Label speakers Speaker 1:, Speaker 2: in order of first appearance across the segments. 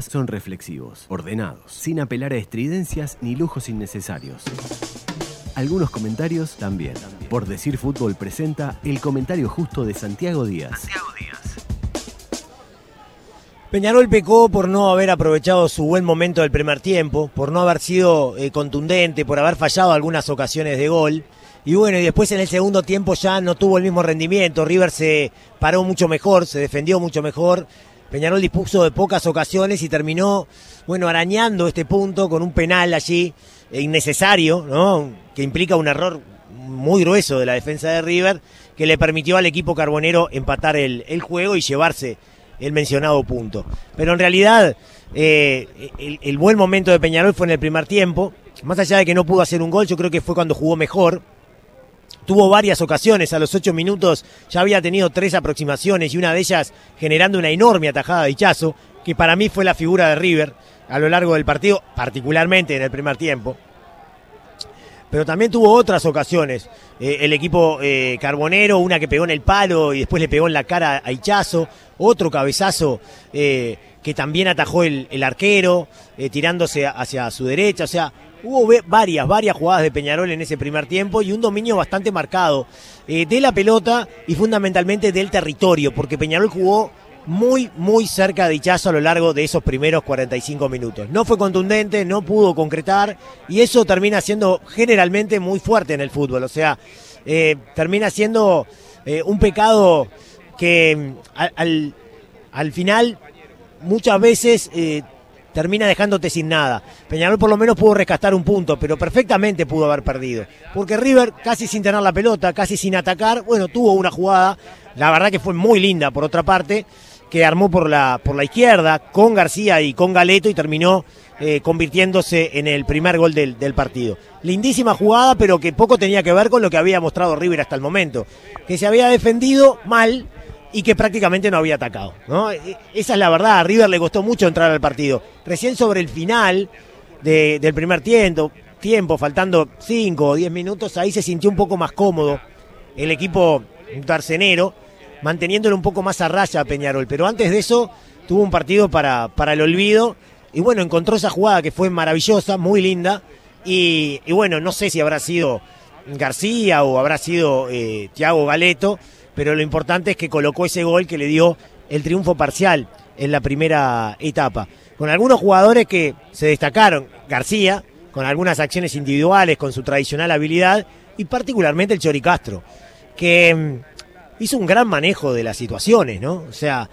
Speaker 1: son reflexivos, ordenados, sin apelar a estridencias ni lujos innecesarios. Algunos comentarios también. Por decir fútbol presenta el comentario justo de Santiago Díaz. Santiago Díaz.
Speaker 2: Peñarol pecó por no haber aprovechado su buen momento del primer tiempo, por no haber sido eh, contundente, por haber fallado algunas ocasiones de gol. Y bueno, y después en el segundo tiempo ya no tuvo el mismo rendimiento. River se paró mucho mejor, se defendió mucho mejor. Peñarol dispuso de pocas ocasiones y terminó, bueno, arañando este punto con un penal allí eh, innecesario, ¿no? Que implica un error muy grueso de la defensa de River, que le permitió al equipo carbonero empatar el, juego y llevarse el mencionado punto. Pero en realidad, eh, el, el buen momento de Peñarol fue en el primer tiempo. Más allá de que no pudo hacer un gol, yo creo que fue cuando jugó mejor tuvo varias ocasiones, a los ocho minutos ya había tenido tres aproximaciones y una de ellas generando una enorme atajada de Hichazo, que para mí fue la figura de River a lo largo del partido, particularmente en el primer tiempo. Pero también tuvo otras ocasiones. Eh, el equipo eh, carbonero, una que pegó en el palo y después le pegó en la cara a Hichazo, otro cabezazo eh, que también atajó el, el arquero, tirándose hacia su derecha. O sea, Hubo varias, varias jugadas de Peñarol en ese primer tiempo y un dominio bastante marcado eh, de la pelota y fundamentalmente del territorio, porque Peñarol jugó muy, muy cerca de Hichazo a lo largo de esos primeros 45 minutos. No fue contundente, no pudo concretar y eso termina siendo generalmente muy fuerte en el fútbol. O sea, eh, termina siendo eh, un pecado que mm, al, al, final muchas veces termina dejándote sin nada. Peñarol por lo menos pudo rescatar un punto, pero perfectamente pudo haber perdido. Porque River, casi sin tener la pelota, casi sin atacar, bueno, tuvo una jugada, la verdad que fue muy linda por otra parte, que armó por la, por la izquierda con García y con Galeto y terminó eh, convirtiéndose en el primer gol del, del, partido. Lindísima jugada, pero que poco tenía que ver con lo que había mostrado River hasta el momento. Que se había defendido mal, y que prácticamente no había atacado. ¿no? E, esa es la verdad, a River le costó mucho entrar al partido. Recién sobre el final del primer tiempo, tiempo, faltando 5 o 10 minutos, ahí se sintió un poco más cómodo el equipo darcenero, manteniéndolo un poco más a raya a Peñarol. Pero antes de eso tuvo un partido para, para el olvido y bueno, encontró esa jugada que fue maravillosa, muy linda. Y, bueno, no sé si habrá sido García o habrá sido eh, Thiago Galeto, pero lo importante es que colocó ese gol que le dio el triunfo parcial en la primera etapa. Con algunos jugadores que se destacaron, García, con algunas acciones individuales, con su tradicional habilidad, y particularmente el Chori Castro, que mm, hizo un gran manejo de las situaciones, ¿no? O sea,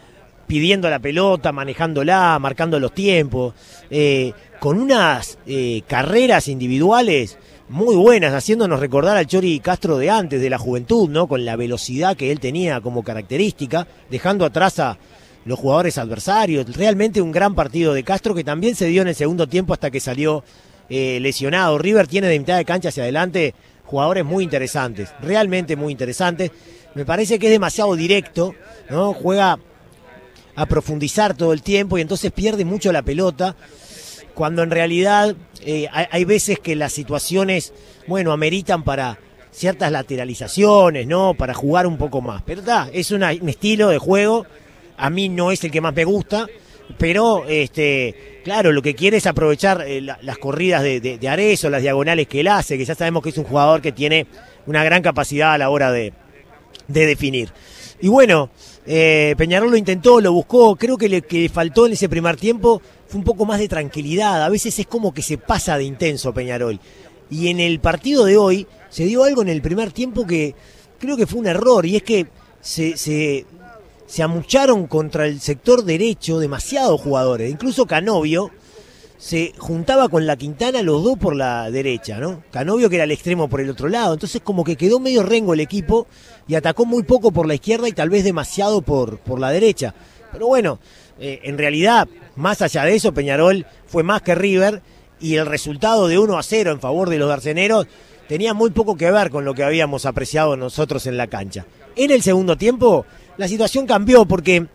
Speaker 2: pidiendo la pelota, manejándola, marcando los tiempos, eh, con unas eh, carreras individuales muy buenas, haciéndonos recordar al Chori Castro de antes, de la juventud, ¿no? Con la velocidad que él tenía como característica, dejando atrás a los jugadores adversarios. Realmente un gran partido de Castro que también se dio en el segundo tiempo hasta que salió eh, lesionado. River tiene de mitad de cancha hacia adelante jugadores muy interesantes, realmente muy interesantes. Me parece que es demasiado directo, ¿no? Juega a profundizar todo el tiempo y entonces pierde mucho la pelota cuando en realidad eh, hay, veces que las situaciones, bueno, ameritan para ciertas lateralizaciones, ¿no? Para jugar un poco más. Pero está, es un estilo de juego, a mí no es el que más me gusta, pero este, claro, lo que quiere es aprovechar eh, las corridas de, de, Arezo, las diagonales que él hace, que ya sabemos que es un jugador que tiene una gran capacidad a la hora de, de definir. Y bueno, eh, Peñarol lo intentó, lo buscó, creo que le, que faltó en ese primer tiempo fue un poco más de tranquilidad, a veces es como que se pasa de intenso Peñarol. Y en el partido de hoy se dio algo en el primer tiempo que creo que fue un error, y es que se, se, se amucharon contra el sector derecho demasiados jugadores, incluso Canovio se juntaba con la Quintana los dos por la derecha, ¿no? Canovio que era el extremo por el otro lado, entonces como que quedó medio rengo el equipo y atacó muy poco por la izquierda y tal vez demasiado por, por la derecha. Pero bueno, eh, en realidad, más allá de eso, Peñarol fue más que River y el resultado de 1 a 0 en favor de los darceneros tenía muy poco que ver con lo que habíamos apreciado nosotros en la cancha. En el segundo tiempo, la situación cambió porque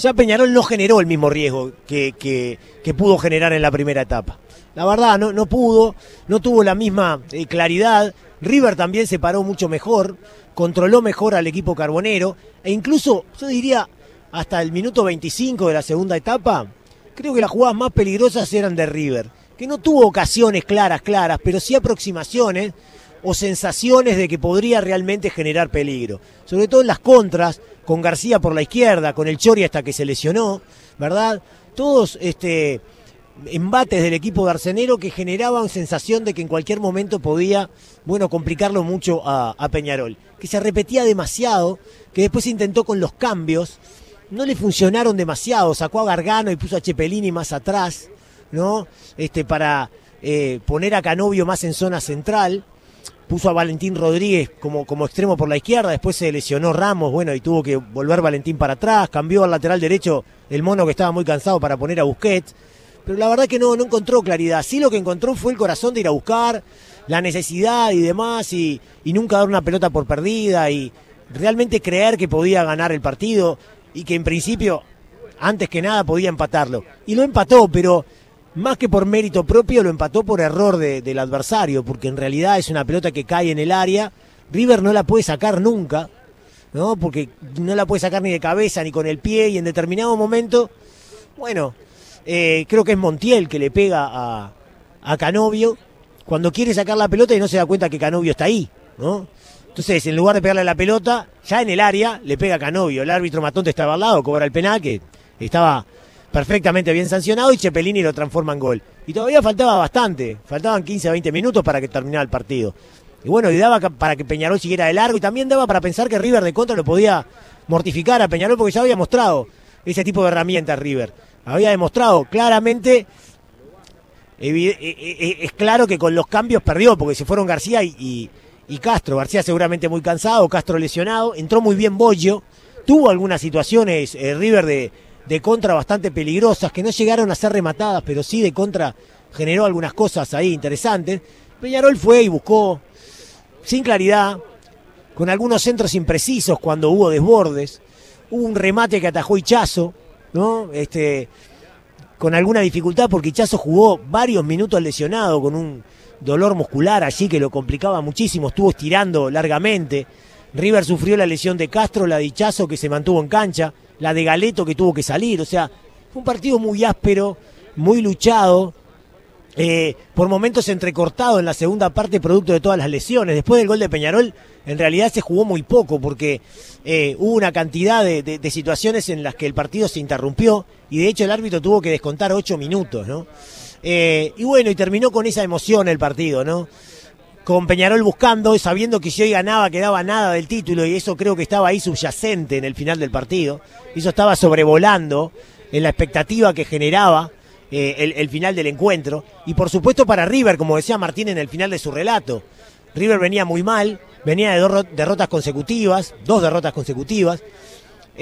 Speaker 2: ya Peñarol no generó el mismo riesgo que, que, pudo generar en la primera etapa. La verdad, no, no pudo, no tuvo la misma eh, claridad. River también se paró mucho mejor, controló mejor al equipo carbonero, e incluso, yo diría, hasta el minuto 25 de la segunda etapa, creo que las jugadas más peligrosas eran de River, que no tuvo ocasiones claras, claras, pero sí aproximaciones o sensaciones de que podría realmente generar peligro. Sobre todo en las contras, con García por la izquierda, con el Chori hasta que se lesionó, ¿verdad? Todos este, embates del equipo de Arcenero que generaban sensación de que en cualquier momento podía, bueno, complicarlo mucho a, Peñarol. Que se repetía demasiado, que después intentó con los cambios, no le funcionaron demasiado, sacó a Gargano y puso a Chepelini más atrás, ¿no? Este, para eh, poner a Canovio más en zona central, puso a Valentín Rodríguez como, como extremo por la izquierda, después se lesionó Ramos, bueno, y tuvo que volver Valentín para atrás, cambió al lateral derecho el mono que estaba muy cansado para poner a Busquets, pero la verdad que no, no encontró claridad, sí lo que encontró fue el corazón de ir a buscar, la necesidad y demás, y, y nunca dar una pelota por perdida, y realmente creer que podía ganar el partido, y que en principio, antes que nada, podía empatarlo. Y lo empató, pero más que por mérito propio, lo empató por error de, del adversario, porque en realidad es una pelota que cae en el área. River no la puede sacar nunca, ¿no? Porque no la puede sacar ni de cabeza ni con el pie, y en determinado momento, bueno, eh, creo que es Montiel que le pega a, a Canovio cuando quiere sacar la pelota y no se da cuenta que Canovio está ahí, ¿no? Entonces, en lugar de pegarle la pelota, ya en el área le pega a Canovio. El árbitro Matonte estaba al lado, cobra el penal, que estaba perfectamente bien sancionado, y Cepelini lo transforma en gol. Y todavía faltaba bastante, faltaban 15 a 20 minutos para que terminara el partido. Y bueno, y daba para que Peñarol siguiera de largo, y también daba para pensar que River de contra lo podía mortificar a Peñarol, porque ya había mostrado ese tipo de herramientas River. Había demostrado claramente es claro que con los cambios perdió, porque se fueron García y, y Castro. García seguramente muy cansado, Castro lesionado. Entró muy bien Bollo. Tuvo algunas situaciones eh, River de, de contra bastante peligrosas que no llegaron a ser rematadas, pero sí de contra generó algunas cosas ahí interesantes. Peñarol fue y buscó sin claridad, con algunos centros imprecisos cuando hubo desbordes. Hubo un remate que atajó Hichazo, ¿no? Este, con alguna dificultad porque Hichazo jugó varios minutos lesionado con un dolor muscular allí que lo complicaba muchísimo, estuvo estirando largamente. River sufrió la lesión de Castro, la de Hichazo que se mantuvo en cancha, la de Galeto que tuvo que salir. O sea, fue un partido muy áspero, muy luchado, eh, por momentos entrecortado en la segunda parte producto de todas las lesiones. Después del gol de Peñarol, en realidad se jugó muy poco porque eh, hubo una cantidad de, situaciones en las que el partido se interrumpió y de hecho el árbitro tuvo que descontar ocho minutos, ¿no? Eh, y bueno, y terminó con esa emoción el partido, ¿no? Con Peñarol buscando, sabiendo que si hoy ganaba quedaba nada del título y eso creo que estaba ahí subyacente en el final del partido. Eso estaba sobrevolando en la expectativa que generaba eh, el, el, final del encuentro. Y por supuesto para River, como decía Martín en el final de su relato. River venía muy mal, venía de dos derrotas consecutivas, dos derrotas consecutivas.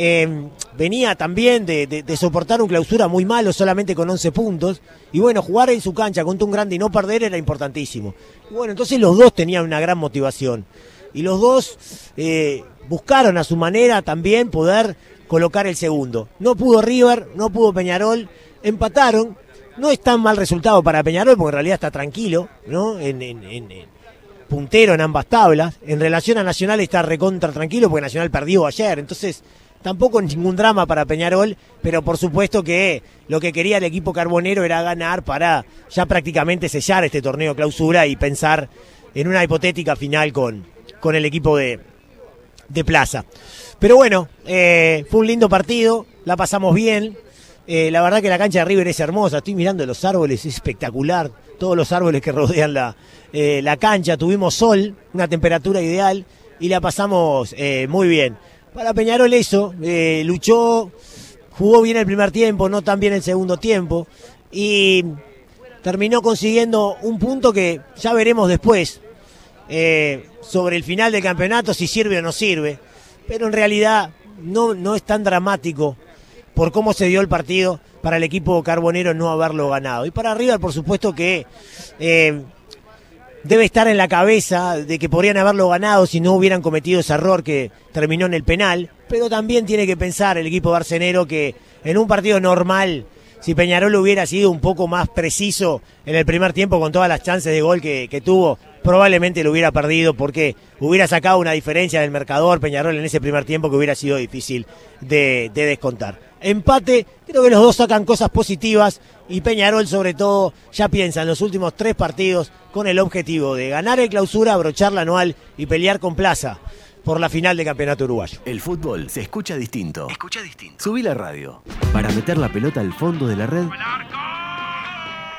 Speaker 2: Eh, venía también de, soportar un clausura muy malo, solamente con 11 puntos. Y bueno, jugar en su cancha contra un grande y no perder era importantísimo. Bueno, entonces los dos tenían una gran motivación. Y los dos eh, buscaron a su manera también poder colocar el segundo. No pudo River, no pudo Peñarol, empataron. No es tan mal resultado para Peñarol, porque en realidad está tranquilo, ¿no? En, puntero en ambas tablas. En relación a Nacional está recontra tranquilo, porque Nacional perdió ayer. Entonces, tampoco ningún drama para Peñarol, pero por supuesto que lo que quería el equipo carbonero era ganar para ya prácticamente sellar este torneo clausura y pensar en una hipotética final con, con el equipo de, de Plaza. Pero bueno, eh, fue un lindo partido, la pasamos bien. Eh, la verdad que la cancha de River es hermosa, estoy mirando los árboles, es espectacular. Todos los árboles que rodean la, eh, la cancha, tuvimos sol, una temperatura ideal y la pasamos muy bien. Para Peñarol eso, eh, luchó, jugó bien el primer tiempo, no tan bien el segundo tiempo y terminó consiguiendo un punto que ya veremos después eh, sobre el final del campeonato si sirve o no sirve, pero en realidad no, no es tan dramático por cómo se dio el partido para el equipo carbonero no haberlo ganado. Y para River, por supuesto que eh, debe estar en la cabeza de que podrían haberlo ganado si no hubieran cometido ese error que terminó en el penal, pero también tiene que pensar el equipo barcenero que en un partido normal, si Peñarol hubiera sido un poco más preciso en el primer tiempo con todas las chances de gol que, tuvo, probablemente lo hubiera perdido porque hubiera sacado una diferencia del marcador Peñarol en ese primer tiempo que hubiera sido difícil de descontar. Empate. Creo que los dos sacan cosas positivas y Peñarol sobre todo ya piensa en los últimos tres partidos con el objetivo de ganar el clausura, abrochar la anual y pelear con Plaza por la final de campeonato uruguayo.
Speaker 1: El fútbol se escucha distinto. Escucha distinto. Subí la radio. Para meter la pelota al fondo de la red,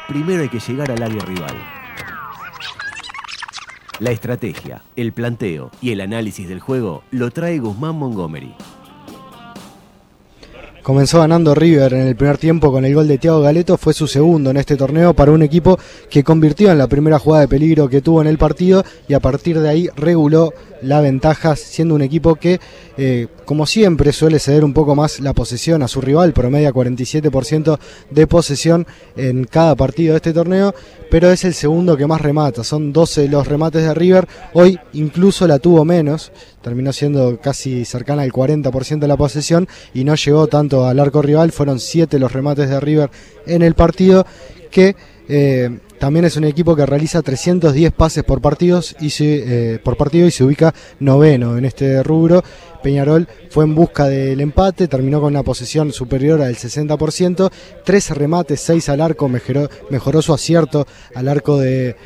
Speaker 1: primero hay que llegar al área rival. La estrategia, el planteo y el análisis del juego lo trae Guzmán Montgomery.
Speaker 3: Comenzó ganando River en el primer tiempo con el gol de Thiago Galeto, fue su segundo en este torneo para un equipo que convirtió en la primera jugada de peligro que tuvo en el partido y a partir de ahí reguló la ventaja, siendo un equipo que, eh, como siempre, suele ceder un poco más la posesión a su rival, promedia 47% de posesión en cada partido de este torneo, pero es el segundo que más remata, son 12 los remates de River, hoy incluso la tuvo menos, terminó siendo casi cercana al 40% de la posesión y no llegó tanto al arco rival, fueron 7 los remates de River en el partido que... Eh, también es un equipo que realiza 310 pases por, partidos y eh, por partido y se ubica noveno en este rubro. Peñarol fue en busca del empate, terminó con una posesión superior al 60%, tres remates, seis al arco, mejoró, mejoró su acierto al arco de,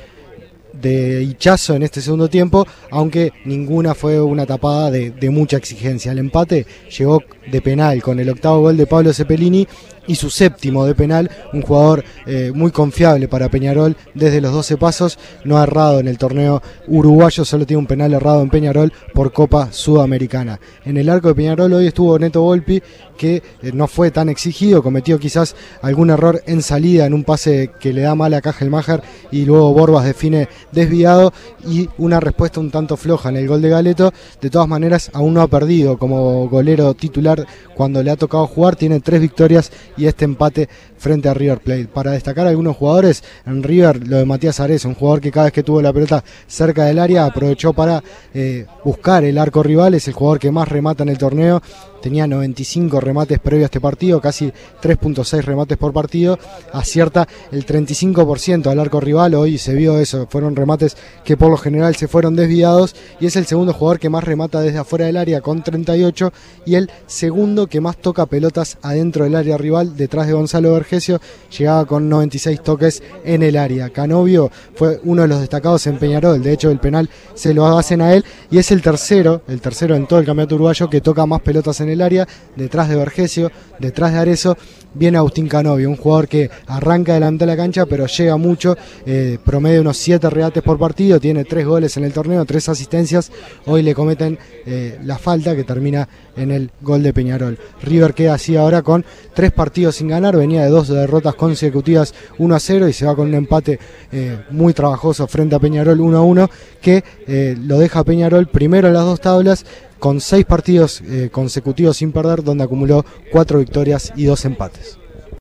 Speaker 3: de Hichazo en este segundo tiempo, aunque ninguna fue una tapada de, mucha exigencia. El empate llegó de penal con el octavo gol de Pablo Cepelini y su séptimo de penal, un jugador eh, muy confiable para Peñarol desde los 12 pasos, no ha errado en el torneo uruguayo, solo tiene un penal errado en Peñarol por Copa Sudamericana. En el arco de Peñarol hoy estuvo Neto Volpi, que eh, no fue tan exigido, cometió quizás algún error en salida en un pase que le da mal a Cajelmacher y luego Borbas define desviado y una respuesta un tanto floja en el gol de Galeto. De todas maneras, aún no ha perdido como golero titular cuando le ha tocado jugar, tiene tres victorias y este empate frente a River Plate. Para destacar algunos jugadores, en River lo de Matías Ares, un jugador que cada vez que tuvo la pelota cerca del área aprovechó para eh, buscar el arco rival, es el jugador que más remata en el torneo, tenía 95 remates previo a este partido, casi 3.6 remates por partido, acierta el 35% al arco rival, hoy se vio eso, fueron remates que por lo general se fueron desviados. Y es el segundo jugador que más remata desde afuera del área con 38 y el segundo que más toca pelotas adentro del área rival detrás de Gonzalo Vergesio, llegaba con 96 toques en el área. Canovio fue uno de los destacados en Peñarol, de hecho el penal se lo hacen a él. Y es el tercero, el tercero en todo el campeonato uruguayo que toca más pelotas en el área, detrás de Vergesio, detrás de Arezo, viene Agustín Canovio, un jugador que arranca delante de la cancha, pero llega mucho, eh, promedio unos 7 regates por partido, tiene 3 goles en el torneo, 3 asistencias, hoy le cometen eh, la falta que termina en el gol de Peñarol. River queda así ahora con 3 partidos sin ganar, venía de dos derrotas consecutivas 1 a 0 y se va con un empate eh, muy trabajoso frente a Peñarol 1 a 1, que lo deja Peñarol primero en las dos tablas con seis partidos eh, consecutivos sin perder, donde acumuló cuatro victorias y dos empates.